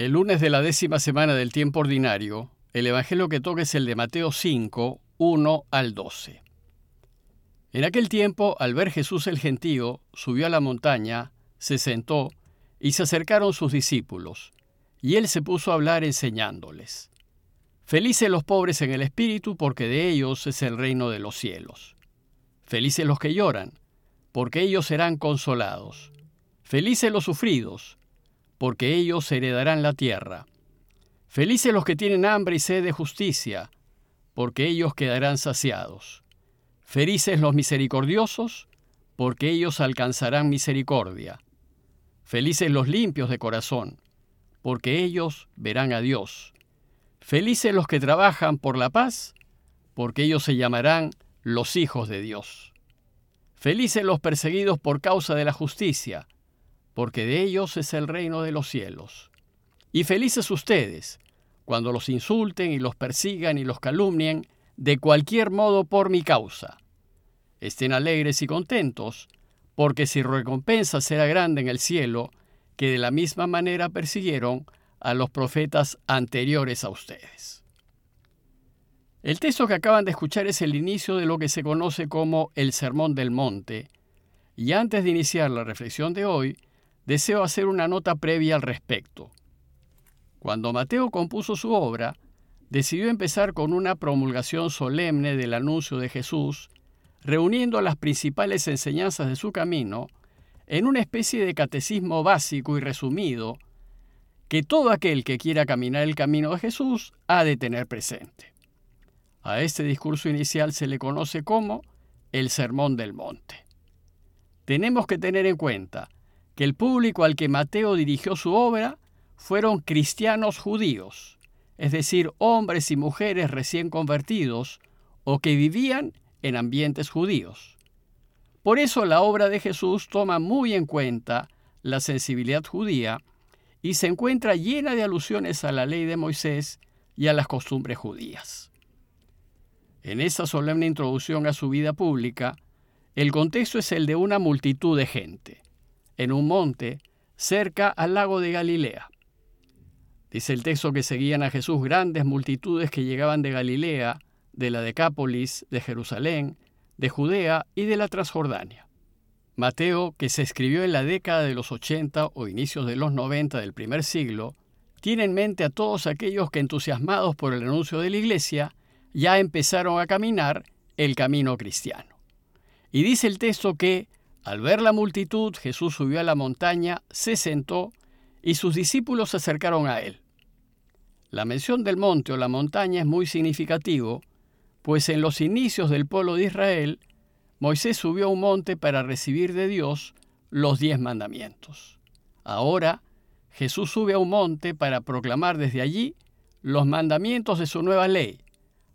El lunes de la décima semana del tiempo ordinario, el Evangelio que toca es el de Mateo 5, 1 al 12. En aquel tiempo, al ver Jesús el gentío, subió a la montaña, se sentó, y se acercaron sus discípulos, y él se puso a hablar enseñándoles. Felices los pobres en el espíritu, porque de ellos es el reino de los cielos. Felices los que lloran, porque ellos serán consolados. Felices los sufridos, porque ellos heredarán la tierra. Felices los que tienen hambre y sed de justicia, porque ellos quedarán saciados. Felices los misericordiosos, porque ellos alcanzarán misericordia. Felices los limpios de corazón, porque ellos verán a Dios. Felices los que trabajan por la paz, porque ellos se llamarán los hijos de Dios. Felices los perseguidos por causa de la justicia, porque de ellos es el reino de los cielos. Y felices ustedes, cuando los insulten y los persigan y los calumnien, de cualquier modo por mi causa. Estén alegres y contentos, porque si recompensa será grande en el cielo, que de la misma manera persiguieron a los profetas anteriores a ustedes. El texto que acaban de escuchar es el inicio de lo que se conoce como el Sermón del Monte, y antes de iniciar la reflexión de hoy, deseo hacer una nota previa al respecto. Cuando Mateo compuso su obra, decidió empezar con una promulgación solemne del anuncio de Jesús, reuniendo las principales enseñanzas de su camino en una especie de catecismo básico y resumido que todo aquel que quiera caminar el camino de Jesús ha de tener presente. A este discurso inicial se le conoce como el Sermón del Monte. Tenemos que tener en cuenta que el público al que Mateo dirigió su obra fueron cristianos judíos, es decir, hombres y mujeres recién convertidos o que vivían en ambientes judíos. Por eso la obra de Jesús toma muy en cuenta la sensibilidad judía y se encuentra llena de alusiones a la ley de Moisés y a las costumbres judías. En esa solemne introducción a su vida pública, el contexto es el de una multitud de gente en un monte cerca al lago de Galilea. Dice el texto que seguían a Jesús grandes multitudes que llegaban de Galilea, de la Decápolis, de Jerusalén, de Judea y de la Transjordania. Mateo, que se escribió en la década de los 80 o inicios de los 90 del primer siglo, tiene en mente a todos aquellos que entusiasmados por el anuncio de la Iglesia ya empezaron a caminar el camino cristiano. Y dice el texto que al ver la multitud, Jesús subió a la montaña, se sentó y sus discípulos se acercaron a él. La mención del monte o la montaña es muy significativo, pues en los inicios del pueblo de Israel, Moisés subió a un monte para recibir de Dios los diez mandamientos. Ahora, Jesús sube a un monte para proclamar desde allí los mandamientos de su nueva ley,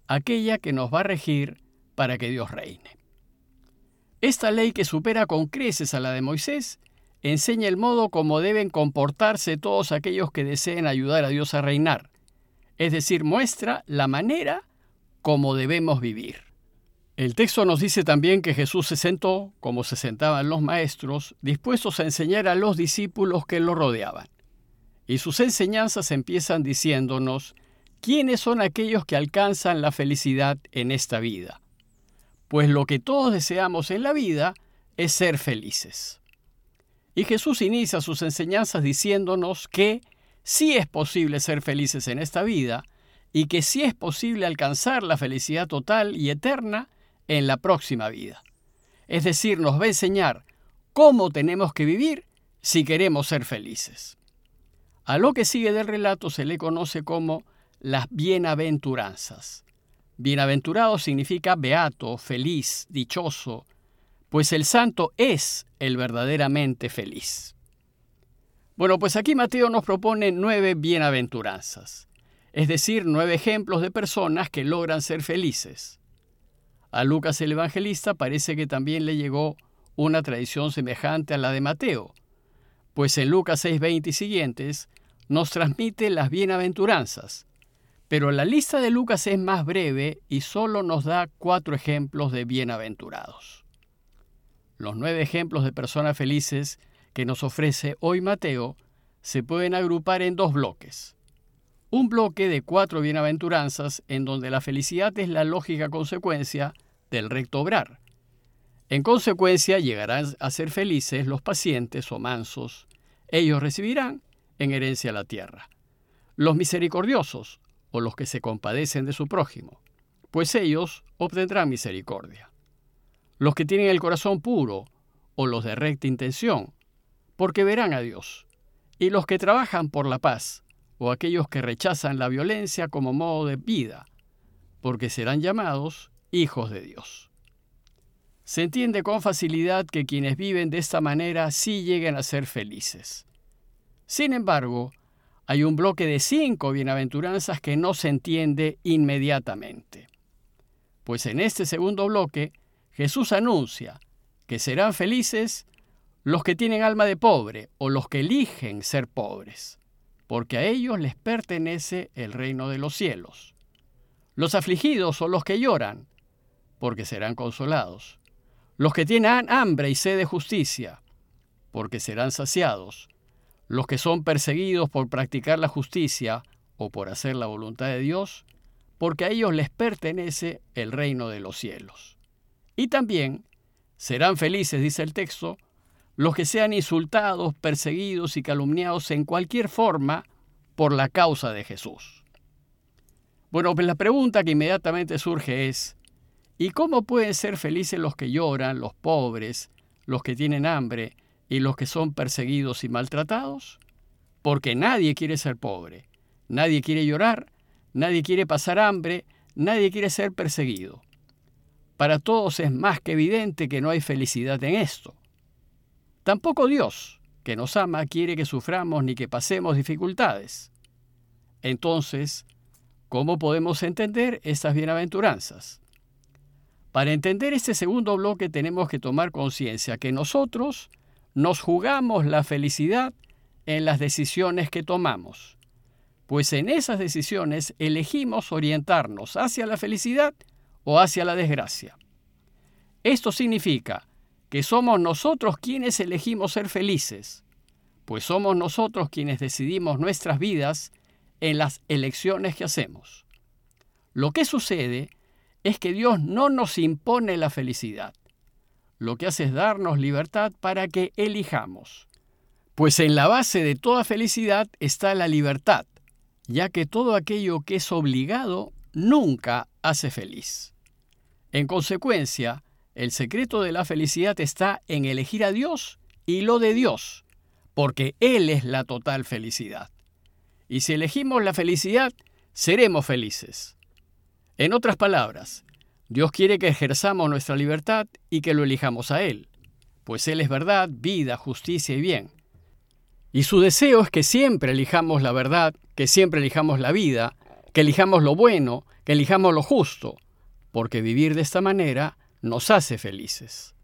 aquella que nos va a regir para que Dios reine. Esta ley que supera con creces a la de Moisés enseña el modo como deben comportarse todos aquellos que deseen ayudar a Dios a reinar, es decir, muestra la manera como debemos vivir. El texto nos dice también que Jesús se sentó, como se sentaban los maestros, dispuestos a enseñar a los discípulos que lo rodeaban. Y sus enseñanzas empiezan diciéndonos quiénes son aquellos que alcanzan la felicidad en esta vida pues lo que todos deseamos en la vida es ser felices. Y Jesús inicia sus enseñanzas diciéndonos que sí es posible ser felices en esta vida y que sí es posible alcanzar la felicidad total y eterna en la próxima vida. Es decir, nos va a enseñar cómo tenemos que vivir si queremos ser felices. A lo que sigue del relato se le conoce como las bienaventuranzas. Bienaventurado significa beato, feliz, dichoso, pues el santo es el verdaderamente feliz. Bueno, pues aquí Mateo nos propone nueve bienaventuranzas, es decir, nueve ejemplos de personas que logran ser felices. A Lucas el Evangelista parece que también le llegó una tradición semejante a la de Mateo, pues en Lucas 6:20 y siguientes nos transmite las bienaventuranzas, pero la lista de Lucas es más breve y solo nos da cuatro ejemplos de bienaventurados. Los nueve ejemplos de personas felices que nos ofrece hoy Mateo se pueden agrupar en dos bloques. Un bloque de cuatro bienaventuranzas en donde la felicidad es la lógica consecuencia del recto obrar. En consecuencia llegarán a ser felices los pacientes o mansos. Ellos recibirán en herencia la tierra. Los misericordiosos o los que se compadecen de su prójimo, pues ellos obtendrán misericordia. Los que tienen el corazón puro o los de recta intención, porque verán a Dios. Y los que trabajan por la paz o aquellos que rechazan la violencia como modo de vida, porque serán llamados hijos de Dios. Se entiende con facilidad que quienes viven de esta manera sí lleguen a ser felices. Sin embargo, hay un bloque de cinco bienaventuranzas que no se entiende inmediatamente. Pues en este segundo bloque, Jesús anuncia que serán felices los que tienen alma de pobre o los que eligen ser pobres, porque a ellos les pertenece el reino de los cielos. Los afligidos son los que lloran, porque serán consolados. Los que tienen hambre y sed de justicia, porque serán saciados. Los que son perseguidos por practicar la justicia o por hacer la voluntad de Dios, porque a ellos les pertenece el reino de los cielos. Y también serán felices, dice el texto, los que sean insultados, perseguidos y calumniados en cualquier forma por la causa de Jesús. Bueno, pues la pregunta que inmediatamente surge es, ¿y cómo pueden ser felices los que lloran, los pobres, los que tienen hambre y los que son perseguidos y maltratados? Porque nadie quiere ser pobre, nadie quiere llorar, nadie quiere pasar hambre, nadie quiere ser perseguido. Para todos es más que evidente que no hay felicidad en esto. Tampoco Dios, que nos ama, quiere que suframos ni que pasemos dificultades. Entonces, ¿cómo podemos entender estas bienaventuranzas? Para entender este segundo bloque tenemos que tomar conciencia que nosotros nos jugamos la felicidad en las decisiones que tomamos, pues en esas decisiones elegimos orientarnos hacia la felicidad o hacia la desgracia. Esto significa que somos nosotros quienes elegimos ser felices, pues somos nosotros quienes decidimos nuestras vidas en las elecciones que hacemos. Lo que sucede es que Dios no nos impone la felicidad. Lo que hace es darnos libertad para que elijamos. Pues en la base de toda felicidad está la libertad, ya que todo aquello que es obligado nunca hace feliz. En consecuencia, el secreto de la felicidad está en elegir a Dios y lo de Dios, porque Él es la total felicidad. Y si elegimos la felicidad, seremos felices. En otras palabras, Dios quiere que ejerzamos nuestra libertad y que lo elijamos a Él, pues Él es verdad, vida, justicia y bien. Y su deseo es que siempre elijamos la verdad, que siempre elijamos la vida, que elijamos lo bueno, que elijamos lo justo, porque vivir de esta manera nos hace felices.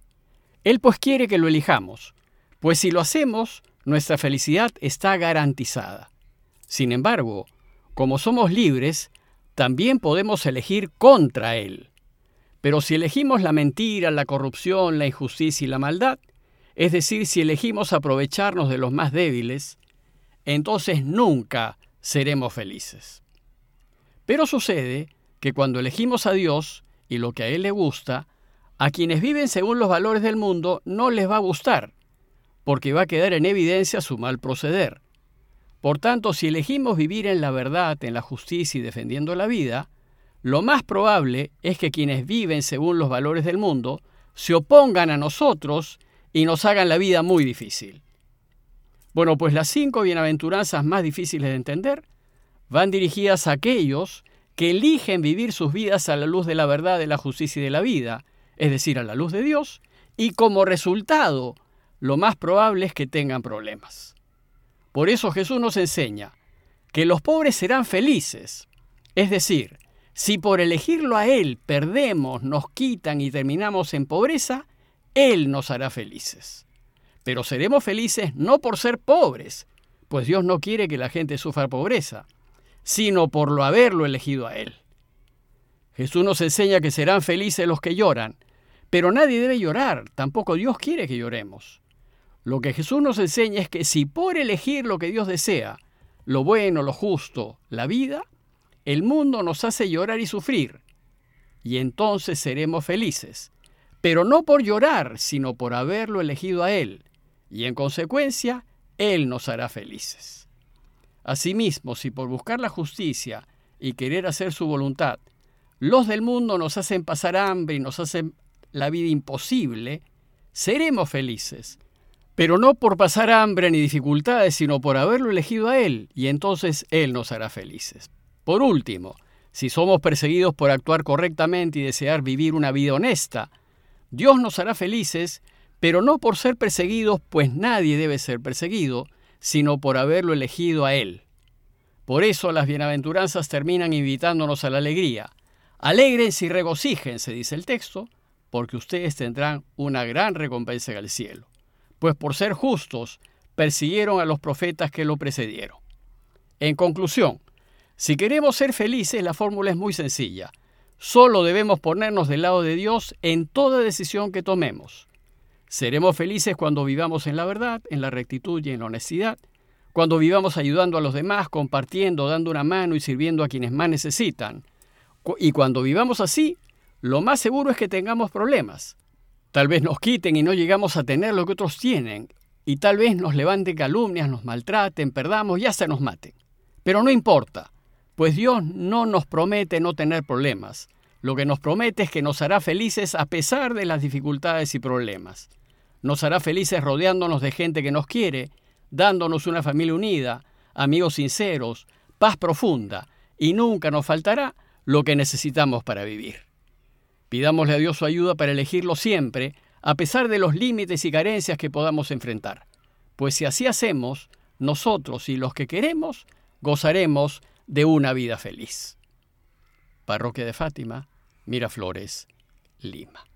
Él pues quiere que lo elijamos, pues si lo hacemos, nuestra felicidad está garantizada. Sin embargo, como somos libres, también podemos elegir contra Él. Pero si elegimos la mentira, la corrupción, la injusticia y la maldad, es decir, si elegimos aprovecharnos de los más débiles, entonces nunca seremos felices. Pero sucede que cuando elegimos a Dios y lo que a Él le gusta, a quienes viven según los valores del mundo no les va a gustar, porque va a quedar en evidencia su mal proceder. Por tanto, si elegimos vivir en la verdad, en la justicia y defendiendo la vida, lo más probable es que quienes viven según los valores del mundo se opongan a nosotros y nos hagan la vida muy difícil. Bueno, pues las cinco bienaventuranzas más difíciles de entender van dirigidas a aquellos que eligen vivir sus vidas a la luz de la verdad, de la justicia y de la vida, es decir, a la luz de Dios, y como resultado, lo más probable es que tengan problemas. Por eso Jesús nos enseña que los pobres serán felices, es decir, si por elegirlo a Él perdemos, nos quitan y terminamos en pobreza, Él nos hará felices. Pero seremos felices no por ser pobres, pues Dios no quiere que la gente sufra pobreza, sino por lo haberlo elegido a Él. Jesús nos enseña que serán felices los que lloran, pero nadie debe llorar, tampoco Dios quiere que lloremos. Lo que Jesús nos enseña es que si por elegir lo que Dios desea, lo bueno, lo justo, la vida, el mundo nos hace llorar y sufrir, y entonces seremos felices, pero no por llorar, sino por haberlo elegido a Él, y en consecuencia, Él nos hará felices. Asimismo, si por buscar la justicia y querer hacer su voluntad, los del mundo nos hacen pasar hambre y nos hacen la vida imposible, seremos felices, pero no por pasar hambre ni dificultades, sino por haberlo elegido a Él, y entonces Él nos hará felices. Por último, si somos perseguidos por actuar correctamente y desear vivir una vida honesta, Dios nos hará felices, pero no por ser perseguidos, pues nadie debe ser perseguido, sino por haberlo elegido a Él. Por eso las bienaventuranzas terminan invitándonos a la alegría. Alégrense y regocíjense, dice el texto, porque ustedes tendrán una gran recompensa en el cielo pues por ser justos persiguieron a los profetas que lo precedieron. En conclusión, si queremos ser felices, la fórmula es muy sencilla. Solo debemos ponernos del lado de Dios en toda decisión que tomemos. Seremos felices cuando vivamos en la verdad, en la rectitud y en la honestidad, cuando vivamos ayudando a los demás, compartiendo, dando una mano y sirviendo a quienes más necesitan. Y cuando vivamos así, lo más seguro es que tengamos problemas, Tal vez nos quiten y no llegamos a tener lo que otros tienen, y tal vez nos levanten calumnias, nos maltraten, perdamos y hasta nos maten. Pero no importa, pues Dios no nos promete no tener problemas. Lo que nos promete es que nos hará felices a pesar de las dificultades y problemas. Nos hará felices rodeándonos de gente que nos quiere, dándonos una familia unida, amigos sinceros, paz profunda, y nunca nos faltará lo que necesitamos para vivir. Pidámosle a Dios su ayuda para elegirlo siempre, a pesar de los límites y carencias que podamos enfrentar. Pues si así hacemos, nosotros y los que queremos, gozaremos de una vida feliz. Parroquia de Fátima, Miraflores, Lima.